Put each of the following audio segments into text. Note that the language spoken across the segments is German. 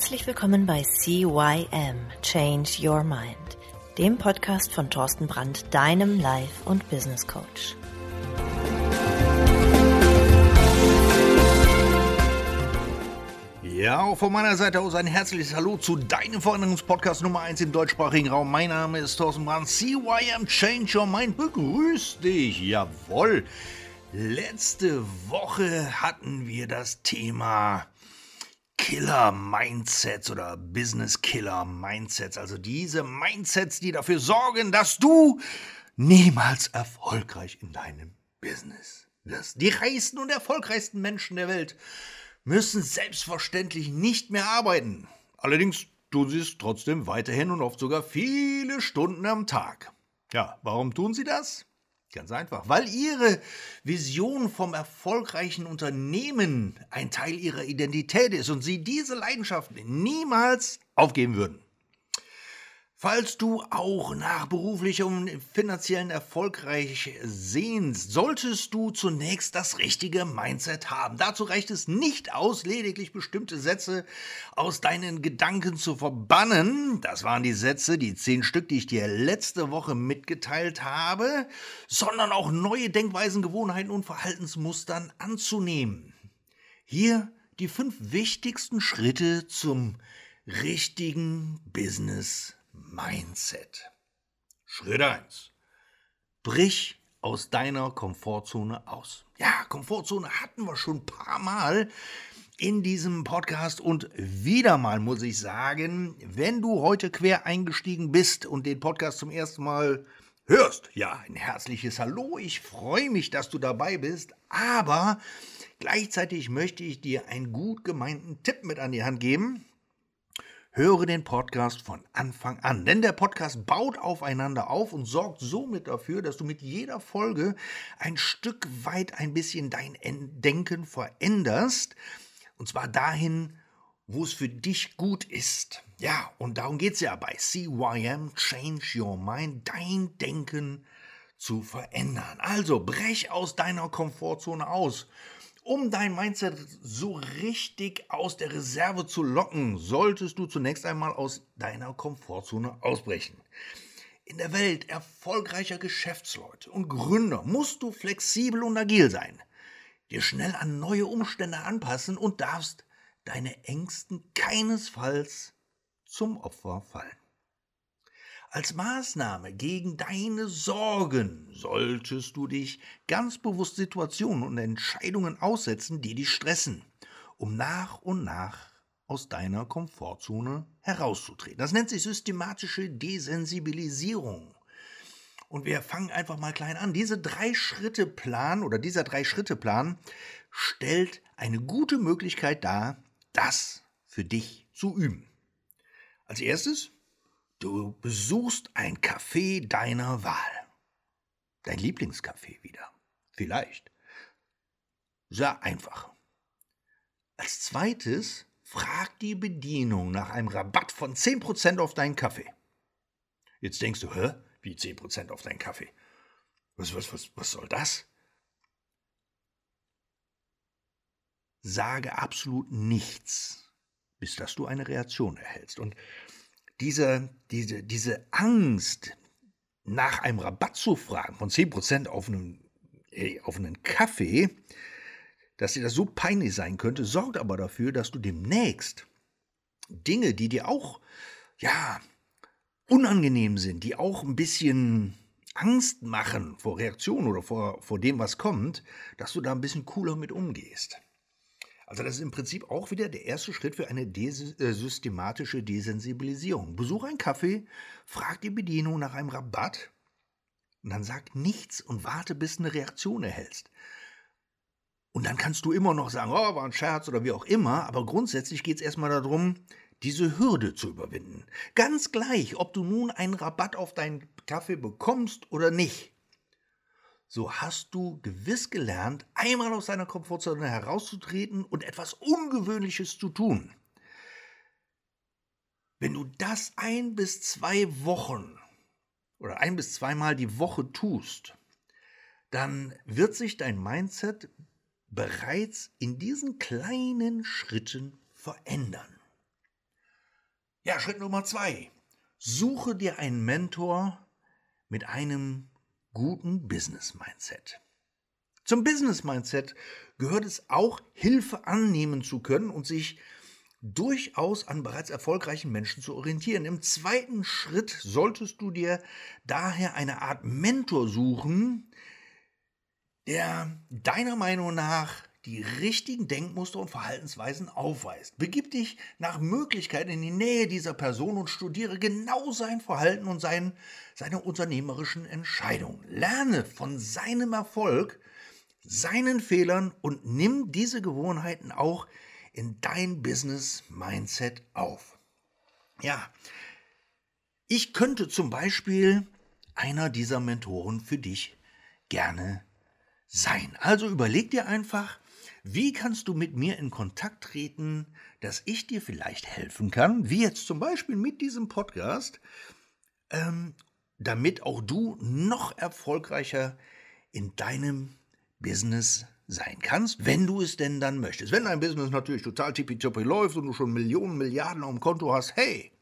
Herzlich willkommen bei CYM Change Your Mind, dem Podcast von Thorsten Brandt, deinem Life- und Business Coach. Ja, auch von meiner Seite aus ein herzliches Hallo zu deinem Veränderungspodcast Nummer 1 im deutschsprachigen Raum. Mein Name ist Thorsten Brandt, CYM Change Your Mind. Begrüß dich, jawohl. Letzte Woche hatten wir das Thema Killer-Mindsets oder Business-Killer-Mindsets. Also diese Mindsets, die dafür sorgen, dass du niemals erfolgreich in deinem Business wirst. Die reichsten und erfolgreichsten Menschen der Welt müssen selbstverständlich nicht mehr arbeiten. Allerdings tun sie es trotzdem weiterhin und oft sogar viele Stunden am Tag. Ja, warum tun sie das? Ganz einfach, weil ihre Vision vom erfolgreichen Unternehmen ein Teil ihrer Identität ist und sie diese Leidenschaft niemals aufgeben würden. Falls du auch nach beruflichem und finanziellen erfolgreich sehnst, solltest du zunächst das richtige Mindset haben. Dazu reicht es nicht aus, lediglich bestimmte Sätze aus deinen Gedanken zu verbannen. Das waren die Sätze, die zehn Stück, die ich dir letzte Woche mitgeteilt habe, sondern auch neue Denkweisen, Gewohnheiten und Verhaltensmustern anzunehmen. Hier die fünf wichtigsten Schritte zum richtigen Business Mindset. Schritt 1. Brich aus deiner Komfortzone aus. Ja, Komfortzone hatten wir schon ein paar Mal in diesem Podcast und wieder mal muss ich sagen, wenn du heute quer eingestiegen bist und den Podcast zum ersten Mal hörst, ja, ein herzliches Hallo, ich freue mich, dass du dabei bist, aber gleichzeitig möchte ich dir einen gut gemeinten Tipp mit an die Hand geben, Höre den Podcast von Anfang an, denn der Podcast baut aufeinander auf und sorgt somit dafür, dass du mit jeder Folge ein Stück weit ein bisschen dein Denken veränderst. Und zwar dahin, wo es für dich gut ist. Ja, und darum geht es ja bei CYM Change Your Mind, dein Denken zu verändern. Also brech aus deiner Komfortzone aus um dein Mindset so richtig aus der Reserve zu locken, solltest du zunächst einmal aus deiner Komfortzone ausbrechen. In der Welt erfolgreicher Geschäftsleute und Gründer musst du flexibel und agil sein, dir schnell an neue Umstände anpassen und darfst deine Ängsten keinesfalls zum Opfer fallen. Als Maßnahme gegen deine Sorgen solltest du dich ganz bewusst Situationen und Entscheidungen aussetzen, die dich stressen, um nach und nach aus deiner Komfortzone herauszutreten. Das nennt sich systematische Desensibilisierung. Und wir fangen einfach mal klein an. Diese drei Schritte Plan oder dieser drei Schritte Plan stellt eine gute Möglichkeit dar, das für dich zu üben. Als erstes Du besuchst ein Café deiner Wahl. Dein Lieblingscafé wieder. Vielleicht. Sehr einfach. Als zweites frag die Bedienung nach einem Rabatt von 10% auf deinen Kaffee. Jetzt denkst du, hä? Wie 10% auf deinen Kaffee? Was, was, was, was soll das? Sage absolut nichts, bis dass du eine Reaktion erhältst. Und diese, diese, diese Angst, nach einem Rabatt zu fragen von 10% auf einen, auf einen Kaffee, dass dir das so peinlich sein könnte, sorgt aber dafür, dass du demnächst Dinge, die dir auch, ja, unangenehm sind, die auch ein bisschen Angst machen vor Reaktionen oder vor, vor dem, was kommt, dass du da ein bisschen cooler mit umgehst. Also das ist im Prinzip auch wieder der erste Schritt für eine des äh, systematische Desensibilisierung. Besuch ein Café, frag die Bedienung nach einem Rabatt und dann sag nichts und warte, bis eine Reaktion erhältst. Und dann kannst du immer noch sagen, oh, war ein Scherz oder wie auch immer, aber grundsätzlich geht es erstmal darum, diese Hürde zu überwinden. Ganz gleich, ob du nun einen Rabatt auf deinen Kaffee bekommst oder nicht so hast du gewiss gelernt, einmal aus deiner Komfortzone herauszutreten und etwas Ungewöhnliches zu tun. Wenn du das ein bis zwei Wochen oder ein bis zweimal die Woche tust, dann wird sich dein Mindset bereits in diesen kleinen Schritten verändern. Ja, Schritt Nummer zwei. Suche dir einen Mentor mit einem guten Business-Mindset. Zum Business-Mindset gehört es auch, Hilfe annehmen zu können und sich durchaus an bereits erfolgreichen Menschen zu orientieren. Im zweiten Schritt solltest du dir daher eine Art Mentor suchen, der deiner Meinung nach die richtigen Denkmuster und Verhaltensweisen aufweist. Begib dich nach Möglichkeit in die Nähe dieser Person und studiere genau sein Verhalten und sein, seine unternehmerischen Entscheidungen. Lerne von seinem Erfolg, seinen Fehlern und nimm diese Gewohnheiten auch in dein Business-Mindset auf. Ja, ich könnte zum Beispiel einer dieser Mentoren für dich gerne sein. Also überleg dir einfach, wie kannst du mit mir in Kontakt treten, dass ich dir vielleicht helfen kann, wie jetzt zum Beispiel mit diesem Podcast, ähm, damit auch du noch erfolgreicher in deinem Business sein kannst, wenn du es denn dann möchtest. Wenn dein Business natürlich total tippitoppi läuft und du schon Millionen, Milliarden auf dem Konto hast, hey,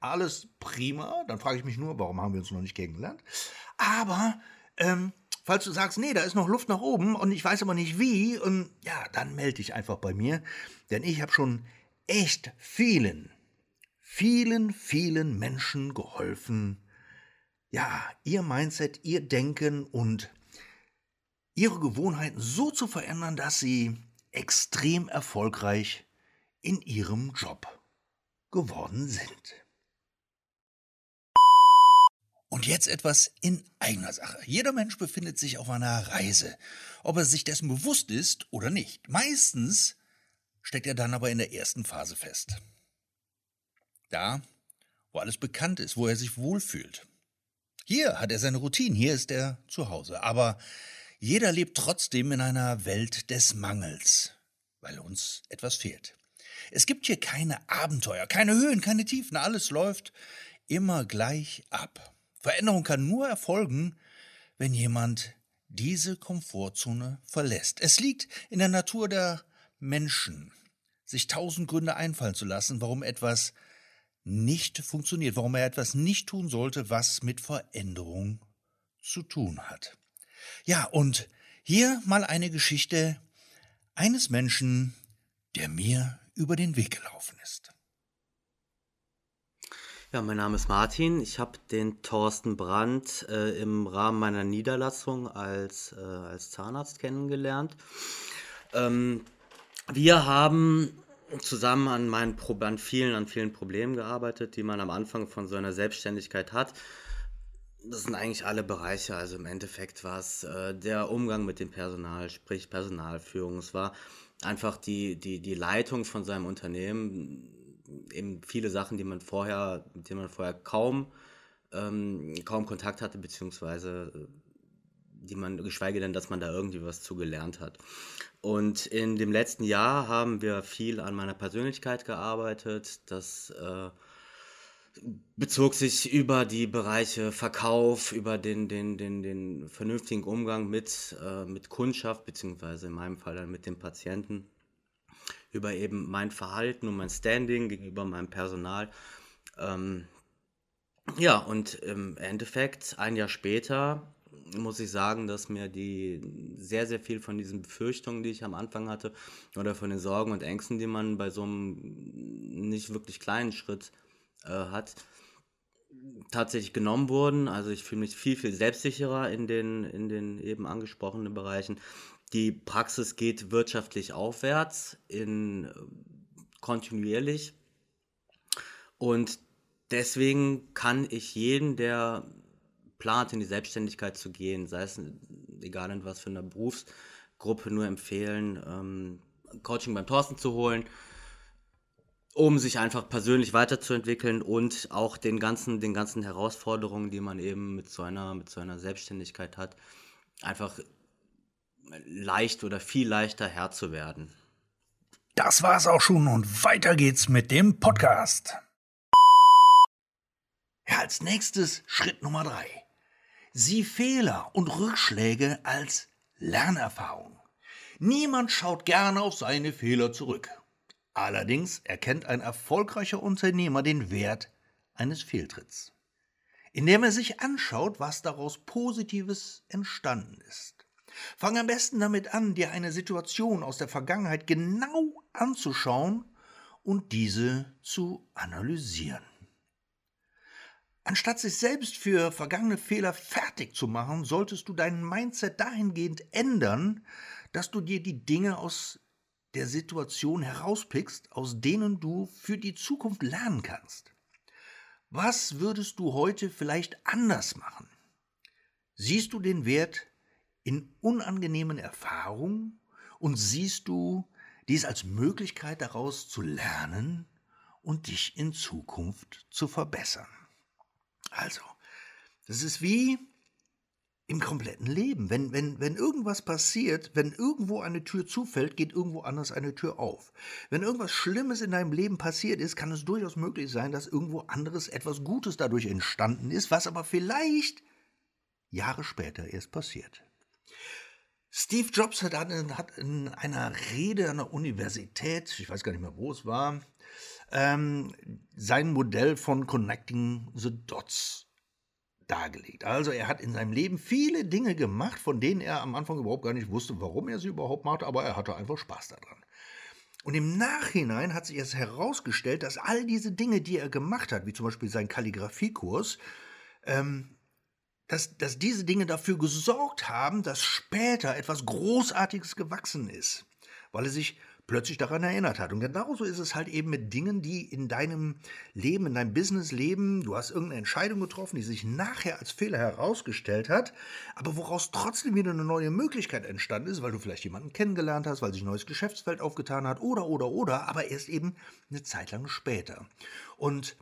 alles prima, dann frage ich mich nur, warum haben wir uns noch nicht kennengelernt? Aber ähm, Falls du sagst, nee, da ist noch Luft nach oben und ich weiß aber nicht wie, und ja, dann melde dich einfach bei mir, denn ich habe schon echt vielen, vielen, vielen Menschen geholfen, ja, ihr Mindset, ihr Denken und ihre Gewohnheiten so zu verändern, dass sie extrem erfolgreich in ihrem Job geworden sind. Und jetzt etwas in eigener Sache. Jeder Mensch befindet sich auf einer Reise, ob er sich dessen bewusst ist oder nicht. Meistens steckt er dann aber in der ersten Phase fest. Da, wo alles bekannt ist, wo er sich wohlfühlt. Hier hat er seine Routine, hier ist er zu Hause. Aber jeder lebt trotzdem in einer Welt des Mangels, weil uns etwas fehlt. Es gibt hier keine Abenteuer, keine Höhen, keine Tiefen, alles läuft immer gleich ab. Veränderung kann nur erfolgen, wenn jemand diese Komfortzone verlässt. Es liegt in der Natur der Menschen, sich tausend Gründe einfallen zu lassen, warum etwas nicht funktioniert, warum er etwas nicht tun sollte, was mit Veränderung zu tun hat. Ja, und hier mal eine Geschichte eines Menschen, der mir über den Weg gelaufen ist. Ja, mein Name ist Martin. Ich habe den Thorsten Brandt äh, im Rahmen meiner Niederlassung als, äh, als Zahnarzt kennengelernt. Ähm, wir haben zusammen an meinen Pro an vielen, an vielen Problemen gearbeitet, die man am Anfang von so einer Selbstständigkeit hat. Das sind eigentlich alle Bereiche. Also im Endeffekt war es äh, der Umgang mit dem Personal, sprich Personalführung. Es war einfach die, die, die Leitung von seinem Unternehmen eben viele Sachen, die man vorher, mit denen man vorher kaum, ähm, kaum Kontakt hatte, beziehungsweise äh, die man, geschweige denn, dass man da irgendwie was zugelernt hat. Und in dem letzten Jahr haben wir viel an meiner Persönlichkeit gearbeitet. Das äh, bezog sich über die Bereiche Verkauf, über den, den, den, den vernünftigen Umgang mit, äh, mit Kundschaft, beziehungsweise in meinem Fall dann mit dem Patienten über eben mein Verhalten und mein Standing gegenüber meinem Personal. Ähm, ja, und im Endeffekt, ein Jahr später, muss ich sagen, dass mir die sehr, sehr viel von diesen Befürchtungen, die ich am Anfang hatte, oder von den Sorgen und Ängsten, die man bei so einem nicht wirklich kleinen Schritt äh, hat, tatsächlich genommen wurden. Also ich fühle mich viel, viel selbstsicherer in den, in den eben angesprochenen Bereichen. Die Praxis geht wirtschaftlich aufwärts, in, äh, kontinuierlich. Und deswegen kann ich jeden, der plant, in die Selbstständigkeit zu gehen, sei es egal in was für einer Berufsgruppe, nur empfehlen, ähm, Coaching beim Thorsten zu holen, um sich einfach persönlich weiterzuentwickeln und auch den ganzen, den ganzen Herausforderungen, die man eben mit so einer, mit so einer Selbstständigkeit hat, einfach leicht oder viel leichter Herr zu werden. Das war's auch schon und weiter geht's mit dem Podcast. Ja, als nächstes Schritt Nummer drei. Sieh Fehler und Rückschläge als Lernerfahrung. Niemand schaut gerne auf seine Fehler zurück. Allerdings erkennt ein erfolgreicher Unternehmer den Wert eines Fehltritts, indem er sich anschaut, was daraus Positives entstanden ist. Fang am besten damit an, dir eine Situation aus der Vergangenheit genau anzuschauen und diese zu analysieren. Anstatt sich selbst für vergangene Fehler fertig zu machen, solltest du dein Mindset dahingehend ändern, dass du dir die Dinge aus der Situation herauspickst, aus denen du für die Zukunft lernen kannst. Was würdest du heute vielleicht anders machen? Siehst du den Wert in unangenehmen Erfahrungen und siehst du dies als Möglichkeit daraus zu lernen und dich in Zukunft zu verbessern? Also, das ist wie im kompletten Leben. Wenn, wenn, wenn irgendwas passiert, wenn irgendwo eine Tür zufällt, geht irgendwo anders eine Tür auf. Wenn irgendwas Schlimmes in deinem Leben passiert ist, kann es durchaus möglich sein, dass irgendwo anderes etwas Gutes dadurch entstanden ist, was aber vielleicht Jahre später erst passiert. Steve Jobs hat, hat in einer Rede an der Universität, ich weiß gar nicht mehr, wo es war, ähm, sein Modell von Connecting the Dots dargelegt. Also er hat in seinem Leben viele Dinge gemacht, von denen er am Anfang überhaupt gar nicht wusste, warum er sie überhaupt machte, aber er hatte einfach Spaß daran. Und im Nachhinein hat sich erst herausgestellt, dass all diese Dinge, die er gemacht hat, wie zum Beispiel sein Kalligrafiekurs, ähm, dass, dass diese Dinge dafür gesorgt haben, dass später etwas Großartiges gewachsen ist, weil er sich plötzlich daran erinnert hat. Und genauso ist es halt eben mit Dingen, die in deinem Leben, in deinem Businessleben, du hast irgendeine Entscheidung getroffen, die sich nachher als Fehler herausgestellt hat, aber woraus trotzdem wieder eine neue Möglichkeit entstanden ist, weil du vielleicht jemanden kennengelernt hast, weil sich ein neues Geschäftsfeld aufgetan hat oder, oder, oder, aber erst eben eine Zeit lang später. Und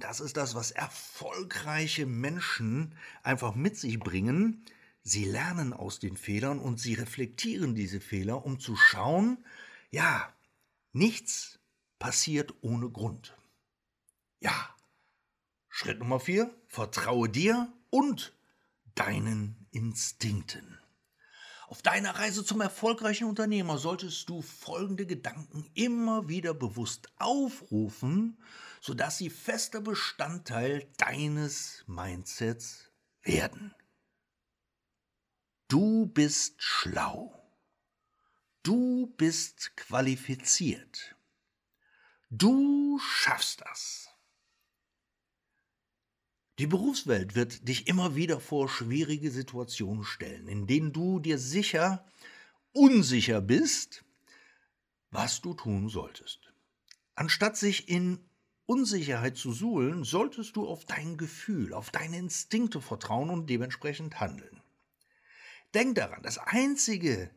das ist das, was erfolgreiche Menschen einfach mit sich bringen. Sie lernen aus den Fehlern und sie reflektieren diese Fehler, um zu schauen, ja, nichts passiert ohne Grund. Ja. Schritt Nummer vier, vertraue dir und deinen Instinkten. Auf deiner Reise zum erfolgreichen Unternehmer solltest du folgende Gedanken immer wieder bewusst aufrufen, sodass sie fester Bestandteil deines Mindsets werden. Du bist schlau. Du bist qualifiziert. Du schaffst das. Die Berufswelt wird dich immer wieder vor schwierige Situationen stellen, in denen du dir sicher unsicher bist, was du tun solltest. Anstatt sich in Unsicherheit zu suhlen, solltest du auf dein Gefühl, auf deine Instinkte vertrauen und dementsprechend handeln. Denk daran, das Einzige,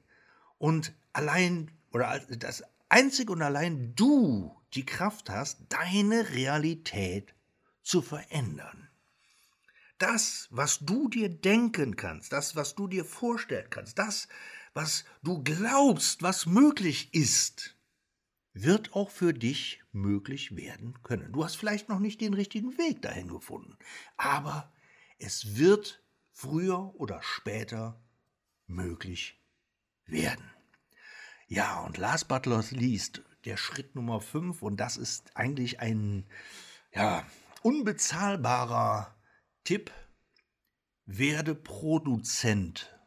und allein oder das einzig und allein du die Kraft hast, deine Realität zu verändern. Das, was du dir denken kannst, das, was du dir vorstellen kannst, das, was du glaubst, was möglich ist, wird auch für dich möglich werden können. Du hast vielleicht noch nicht den richtigen Weg dahin gefunden, aber es wird früher oder später möglich werden. Ja, und last but not least, der Schritt Nummer 5, und das ist eigentlich ein ja, unbezahlbarer Tipp, werde Produzent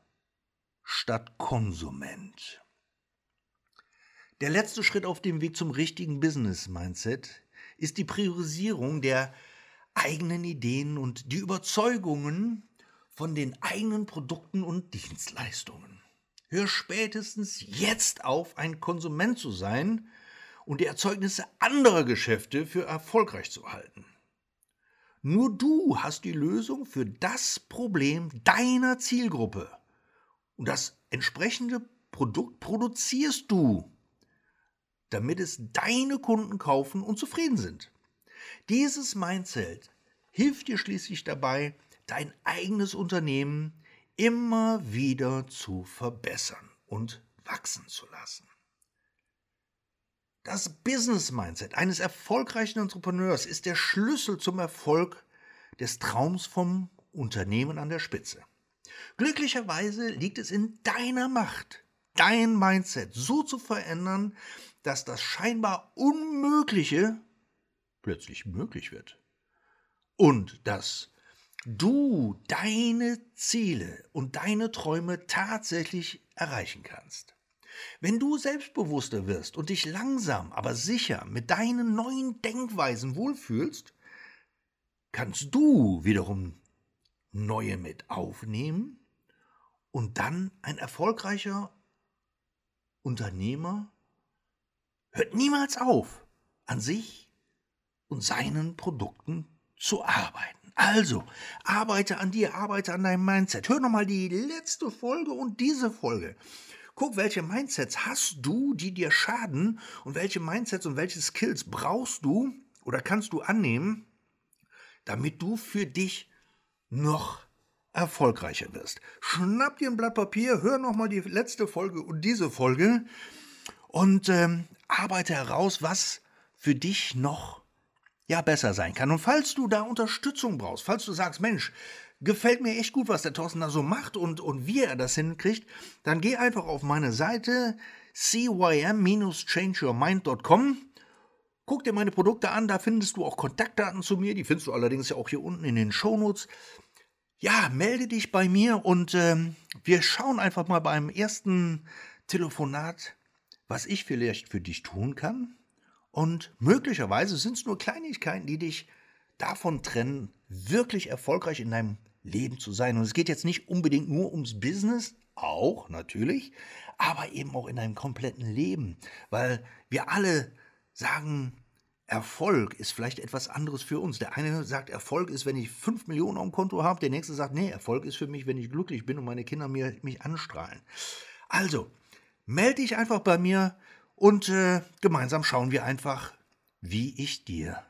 statt Konsument. Der letzte Schritt auf dem Weg zum richtigen Business-Mindset ist die Priorisierung der eigenen Ideen und die Überzeugungen von den eigenen Produkten und Dienstleistungen. Hör spätestens jetzt auf, ein Konsument zu sein und die Erzeugnisse anderer Geschäfte für erfolgreich zu halten. Nur du hast die Lösung für das Problem deiner Zielgruppe. Und das entsprechende Produkt produzierst du, damit es deine Kunden kaufen und zufrieden sind. Dieses Mindset hilft dir schließlich dabei, dein eigenes Unternehmen immer wieder zu verbessern und wachsen zu lassen. Das Business Mindset eines erfolgreichen Entrepreneurs ist der Schlüssel zum Erfolg des Traums vom Unternehmen an der Spitze. Glücklicherweise liegt es in deiner Macht, dein Mindset so zu verändern, dass das scheinbar Unmögliche plötzlich möglich wird. Und dass du deine Ziele und deine Träume tatsächlich erreichen kannst. Wenn du selbstbewusster wirst und dich langsam, aber sicher mit deinen neuen Denkweisen wohlfühlst, kannst du wiederum neue mit aufnehmen und dann ein erfolgreicher Unternehmer hört niemals auf, an sich und seinen Produkten zu arbeiten. Also, arbeite an dir, arbeite an deinem Mindset. Hör nochmal die letzte Folge und diese Folge. Guck, welche Mindsets hast du, die dir schaden und welche Mindsets und welche Skills brauchst du oder kannst du annehmen, damit du für dich noch erfolgreicher wirst. Schnapp dir ein Blatt Papier, hör nochmal die letzte Folge und diese Folge und ähm, arbeite heraus, was für dich noch ja besser sein kann. Und falls du da Unterstützung brauchst, falls du sagst, Mensch, gefällt mir echt gut, was der Thorsten da so macht und, und wie er das hinkriegt, dann geh einfach auf meine Seite cym-changeyourmind.com. Guck dir meine Produkte an, da findest du auch Kontaktdaten zu mir, die findest du allerdings ja auch hier unten in den Shownotes. Ja, melde dich bei mir und ähm, wir schauen einfach mal beim ersten Telefonat, was ich vielleicht für dich tun kann. Und möglicherweise sind es nur Kleinigkeiten, die dich davon trennen, wirklich erfolgreich in deinem Leben zu sein. Und es geht jetzt nicht unbedingt nur ums Business, auch natürlich, aber eben auch in deinem kompletten Leben, weil wir alle sagen, Erfolg ist vielleicht etwas anderes für uns. Der eine sagt, Erfolg ist, wenn ich 5 Millionen auf dem Konto habe, der nächste sagt, nee, Erfolg ist für mich, wenn ich glücklich bin und meine Kinder mir, mich anstrahlen. Also, melde dich einfach bei mir und äh, gemeinsam schauen wir einfach, wie ich dir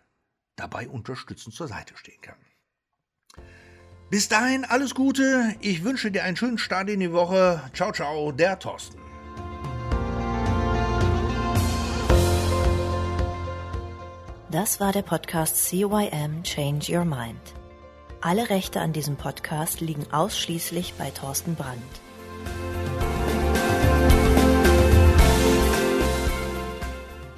dabei unterstützend zur Seite stehen kann. Bis dahin alles Gute. Ich wünsche dir einen schönen Start in die Woche. Ciao, ciao, der Thorsten. Das war der Podcast CYM Change Your Mind. Alle Rechte an diesem Podcast liegen ausschließlich bei Thorsten Brandt.